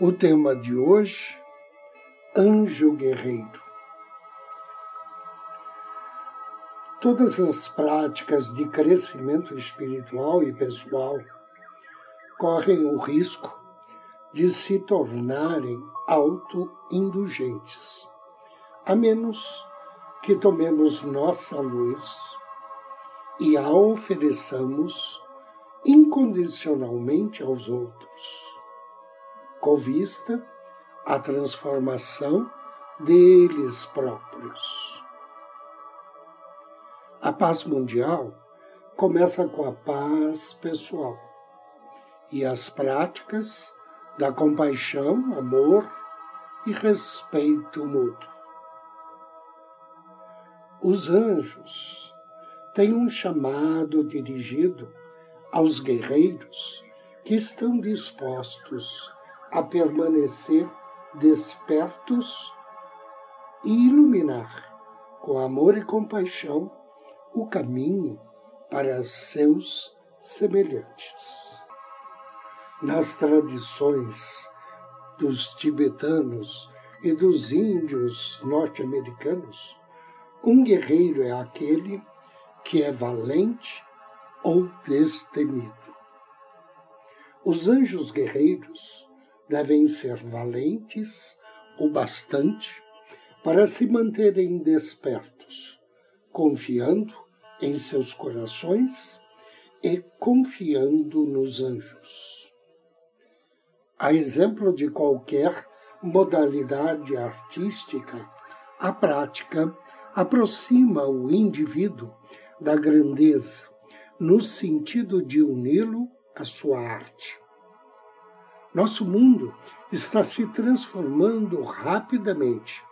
O tema de hoje, Anjo Guerreiro. Todas as práticas de crescimento espiritual e pessoal correm o risco de se tornarem autoindulgentes, a menos que tomemos nossa luz e a ofereçamos incondicionalmente aos outros com vista à transformação deles próprios. A paz mundial começa com a paz pessoal e as práticas da compaixão, amor e respeito mútuo. Os anjos têm um chamado dirigido aos guerreiros que estão dispostos a permanecer despertos e iluminar, com amor e compaixão, o caminho para seus semelhantes. Nas tradições dos tibetanos e dos índios norte-americanos, um guerreiro é aquele que é valente ou destemido. Os anjos guerreiros devem ser valentes o bastante para se manterem despertos, confiando em seus corações e confiando nos anjos. A exemplo de qualquer modalidade artística, a prática aproxima o indivíduo da grandeza, no sentido de uni-lo à sua arte. Nosso mundo está se transformando rapidamente,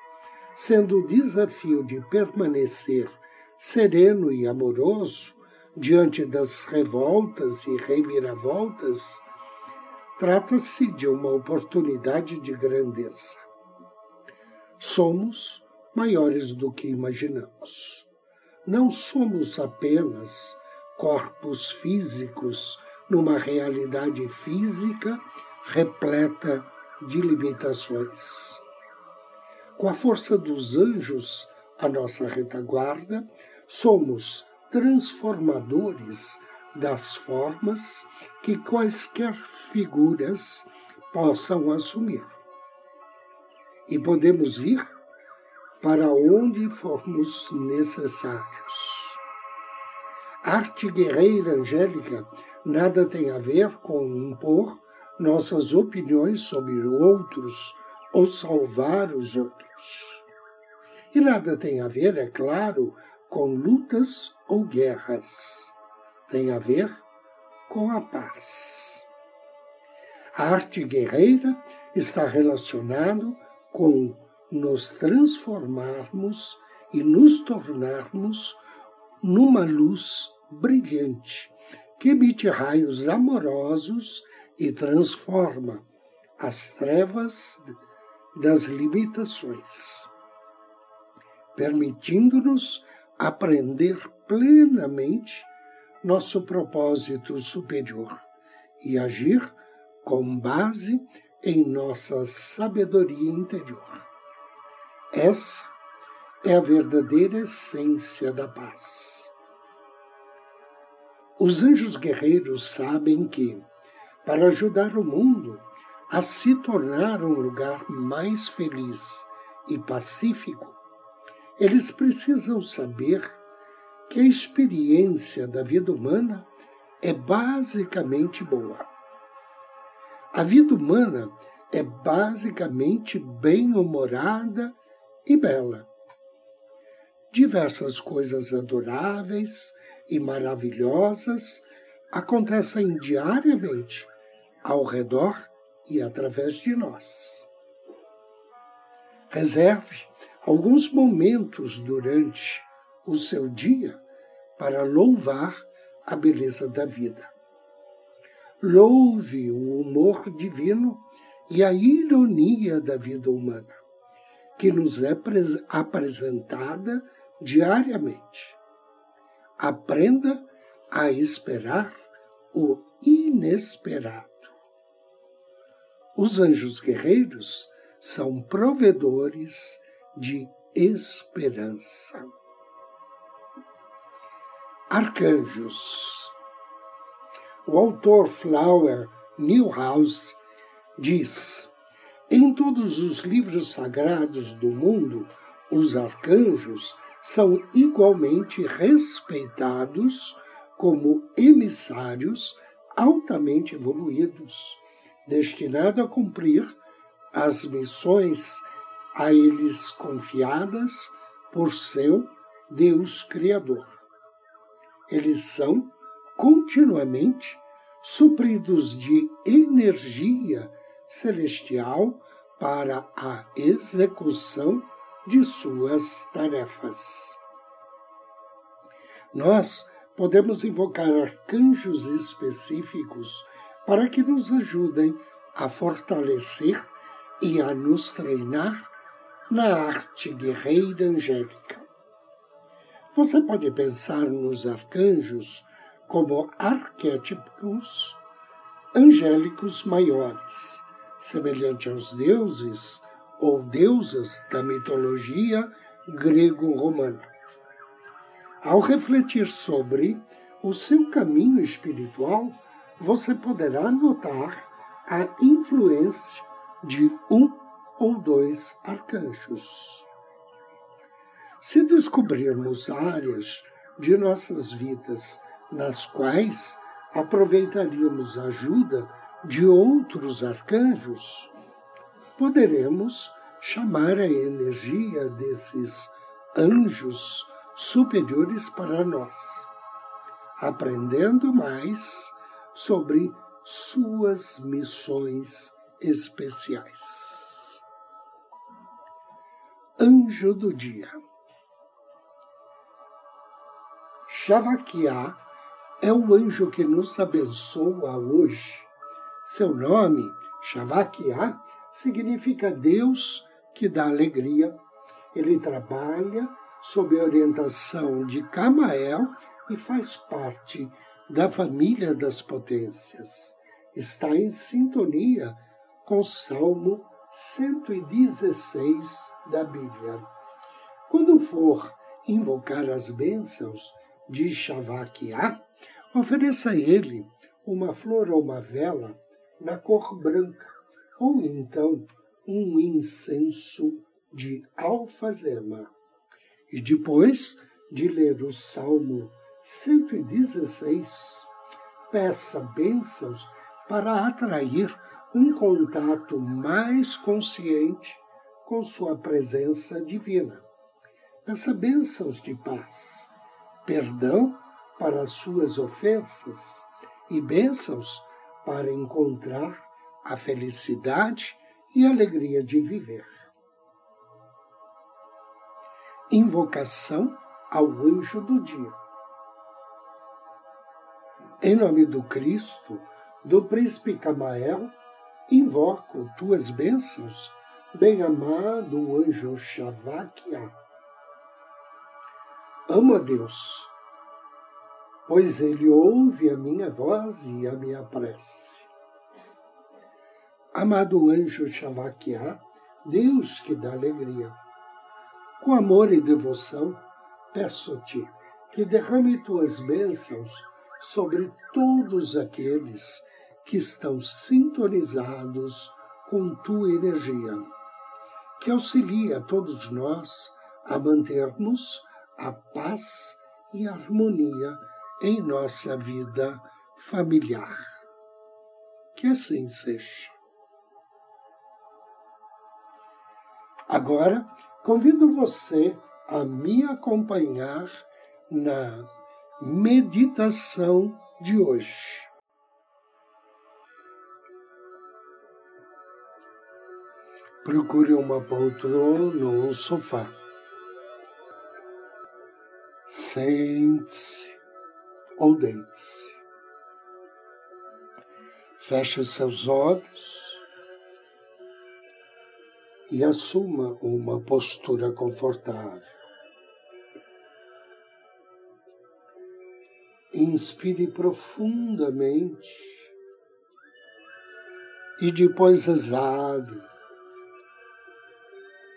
sendo o desafio de permanecer sereno e amoroso diante das revoltas e reviravoltas, trata-se de uma oportunidade de grandeza. Somos maiores do que imaginamos. Não somos apenas corpos físicos numa realidade física repleta de limitações. Com a força dos anjos à nossa retaguarda, somos transformadores das formas que quaisquer figuras possam assumir. E podemos ir para onde formos necessários. arte guerreira angélica nada tem a ver com impor nossas opiniões sobre outros ou salvar os outros. E nada tem a ver, é claro, com lutas ou guerras. Tem a ver com a paz. A arte guerreira está relacionado com nos transformarmos e nos tornarmos numa luz brilhante que emite raios amorosos e transforma as trevas das limitações, permitindo-nos aprender plenamente nosso propósito superior e agir com base em nossa sabedoria interior. Essa é a verdadeira essência da paz. Os anjos guerreiros sabem que, para ajudar o mundo a se tornar um lugar mais feliz e pacífico, eles precisam saber que a experiência da vida humana é basicamente boa. A vida humana é basicamente bem-humorada e bela. Diversas coisas adoráveis e maravilhosas acontecem diariamente ao redor e através de nós. Reserve alguns momentos durante o seu dia para louvar a beleza da vida. Louve o humor divino e a ironia da vida humana, que nos é apresentada diariamente. Aprenda a esperar o inesperado. Os anjos guerreiros são provedores de esperança. Arcanjos. O autor Flower Newhouse diz: Em todos os livros sagrados do mundo, os arcanjos são igualmente respeitados como emissários altamente evoluídos, destinados a cumprir as missões a eles confiadas por seu Deus Criador. Eles são continuamente supridos de energia celestial para a execução de suas tarefas. Nós podemos invocar arcanjos específicos para que nos ajudem a fortalecer e a nos treinar na arte guerreira angélica. Você pode pensar nos arcanjos como arquétipos angélicos maiores, semelhante aos deuses ou deusas da mitologia grego-romana. Ao refletir sobre o seu caminho espiritual, você poderá notar a influência de um ou dois arcanjos. Se descobrirmos áreas de nossas vidas nas quais aproveitaríamos a ajuda de outros arcanjos, poderemos chamar a energia desses anjos superiores para nós, aprendendo mais sobre suas missões especiais. Anjo do Dia Shavakia é o anjo que nos abençoa hoje. Seu nome, Shavakia, significa Deus que dá alegria. Ele trabalha sob a orientação de Camael e faz parte da família das potências. Está em sintonia com o Salmo 116 da Bíblia. Quando for invocar as bênçãos de Shavakia, ofereça a ele uma flor ou uma vela na cor branca, ou então um incenso de alfazema. E depois de ler o Salmo 116, peça bênçãos para atrair um contato mais consciente com sua presença divina. Peça bênçãos de paz, perdão para as suas ofensas e bênçãos para encontrar a felicidade e alegria de viver. Invocação ao anjo do dia. Em nome do Cristo, do príncipe Camael, invoco tuas bênçãos, bem-amado anjo Shavakia. Amo a Deus, pois ele ouve a minha voz e a minha prece. Amado anjo Shavakia, Deus que dá alegria, com amor e devoção, peço-te que derrame tuas bênçãos sobre todos aqueles que estão sintonizados com tua energia, que auxilia todos nós a mantermos a paz e harmonia em nossa vida familiar. Que assim seja. Agora, convido você a me acompanhar na meditação de hoje. Procure uma poltrona ou um sofá. Sente-se ou deite-se. Feche seus olhos e assuma uma postura confortável. Inspire profundamente e depois exale,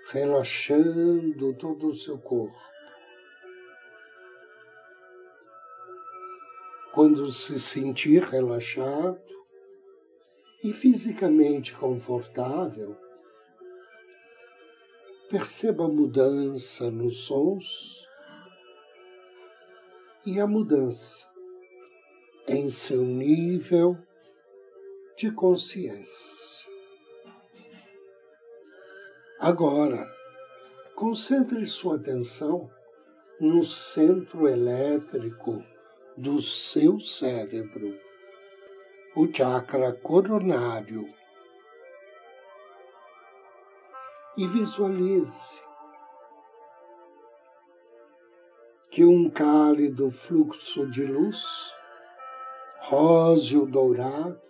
relaxando todo o seu corpo. Quando se sentir relaxado e fisicamente confortável, perceba a mudança nos sons e a mudança em seu nível de consciência. Agora, concentre sua atenção no centro elétrico do seu cérebro, o chakra coronário. E visualize que um cálido fluxo de luz róseo dourado,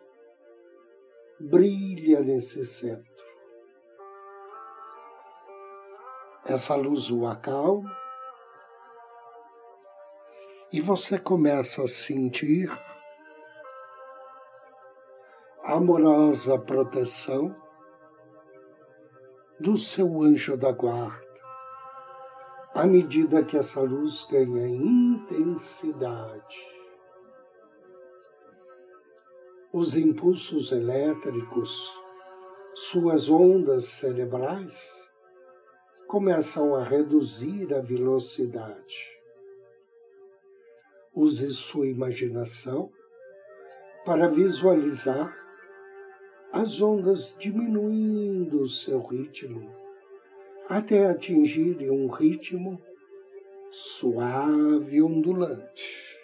brilha nesse centro. Essa luz o acalma e você começa a sentir a amorosa proteção do seu anjo da guarda, à medida que essa luz ganha intensidade os impulsos elétricos, suas ondas cerebrais, começam a reduzir a velocidade. Use sua imaginação para visualizar as ondas diminuindo seu ritmo até atingirem um ritmo suave e ondulante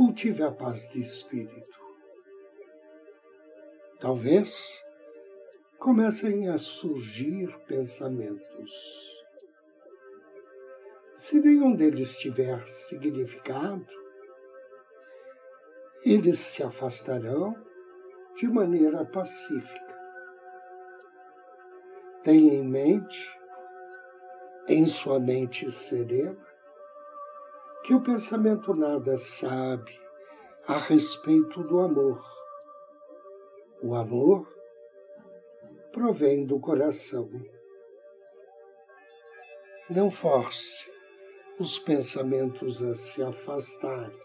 cultive a paz de espírito. Talvez comecem a surgir pensamentos. Se nenhum deles tiver significado, eles se afastarão de maneira pacífica. Tenha em mente, em sua mente serena, que o pensamento nada sabe a respeito do amor. O amor provém do coração. Não force os pensamentos a se afastarem.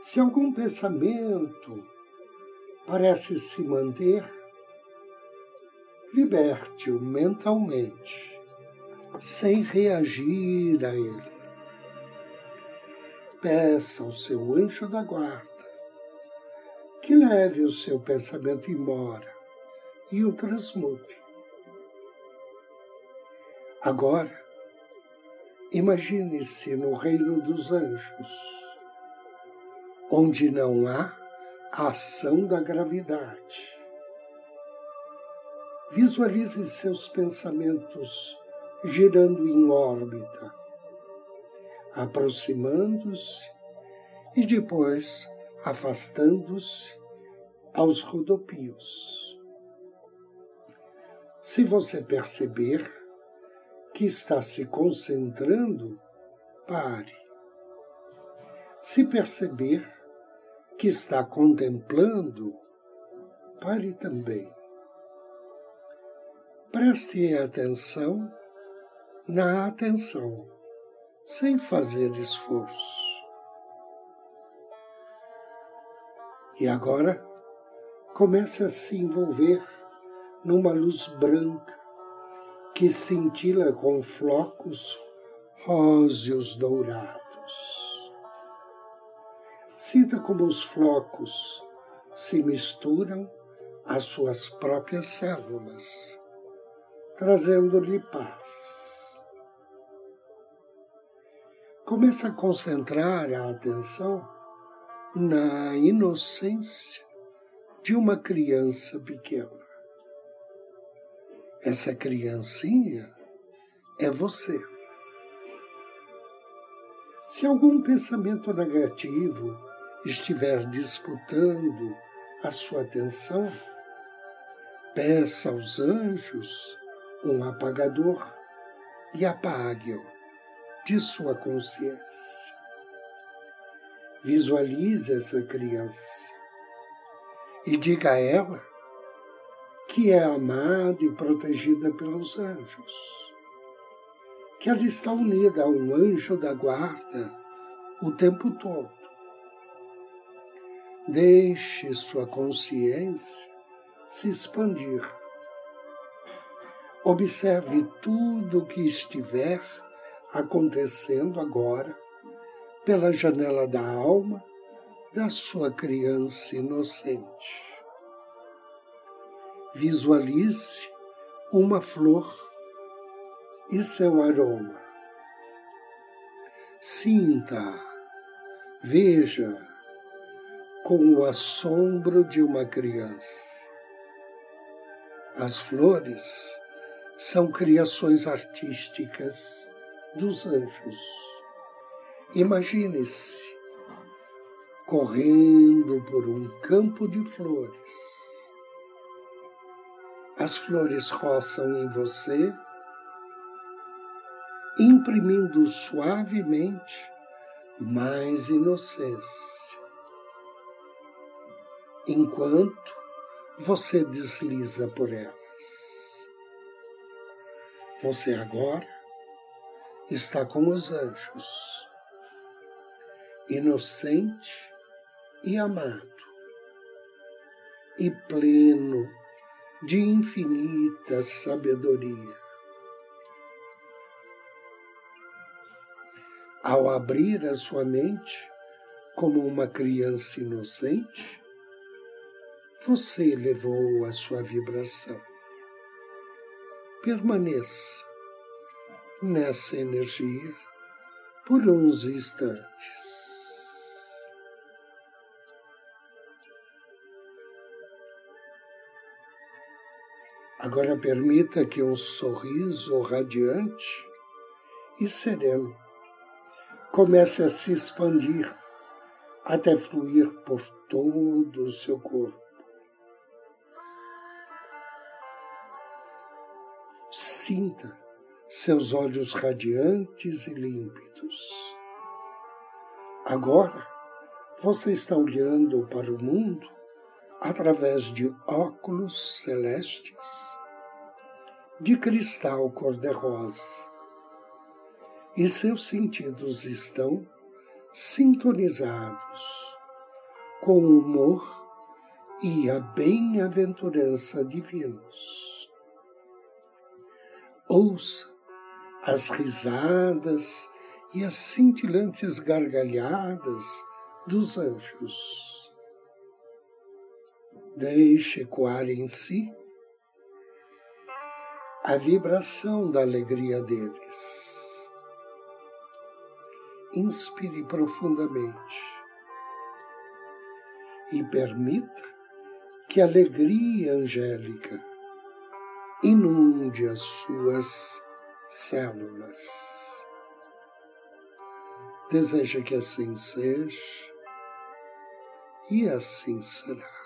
Se algum pensamento parece se manter, liberte-o mentalmente, sem reagir a ele peça ao seu anjo da guarda que leve o seu pensamento embora e o transmute. Agora, imagine-se no reino dos anjos, onde não há a ação da gravidade. Visualize seus pensamentos girando em órbita aproximando-se e depois afastando-se aos rodopios. Se você perceber que está se concentrando, pare. Se perceber que está contemplando, pare também. Preste atenção na atenção sem fazer esforço. E agora comece a se envolver numa luz branca que cintila com flocos róseos dourados. Sinta como os flocos se misturam às suas próprias células, trazendo-lhe paz. Comece a concentrar a atenção na inocência de uma criança pequena. Essa criancinha é você. Se algum pensamento negativo estiver disputando a sua atenção, peça aos anjos um apagador e apague-o de sua consciência. Visualize essa criança e diga a ela que é amada e protegida pelos anjos, que ela está unida a um anjo da guarda o tempo todo. Deixe sua consciência se expandir. Observe tudo o que estiver acontecendo agora pela janela da alma da sua criança inocente. Visualize uma flor e seu aroma. Sinta, veja com o assombro de uma criança. As flores são criações artísticas dos anjos. Imagine-se correndo por um campo de flores. As flores roçam em você, imprimindo suavemente mais inocência, enquanto você desliza por elas. Você agora está com os anjos inocente e amado, e pleno de infinita sabedoria. Ao abrir a sua mente como uma criança inocente, você elevou a sua vibração. Permaneça nessa energia por uns instantes. Agora permita que um sorriso radiante e sereno comece a se expandir até fluir por todo o seu corpo. Sinta seus olhos radiantes e límpidos. Agora você está olhando para o mundo através de óculos celestes de cristal cor-de-rosa e seus sentidos estão sintonizados com o humor e a bem-aventurança divinos. Ouça as risadas e as cintilantes gargalhadas dos anjos. Deixe ecoar em si a vibração da alegria deles. Inspire profundamente e permita que a alegria angélica inunde as suas células. Deseja que assim seja e assim será.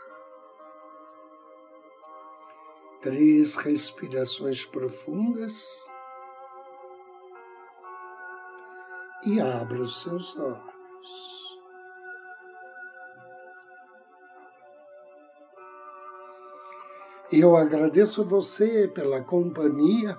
três respirações profundas e abra os seus olhos. Eu agradeço você pela companhia,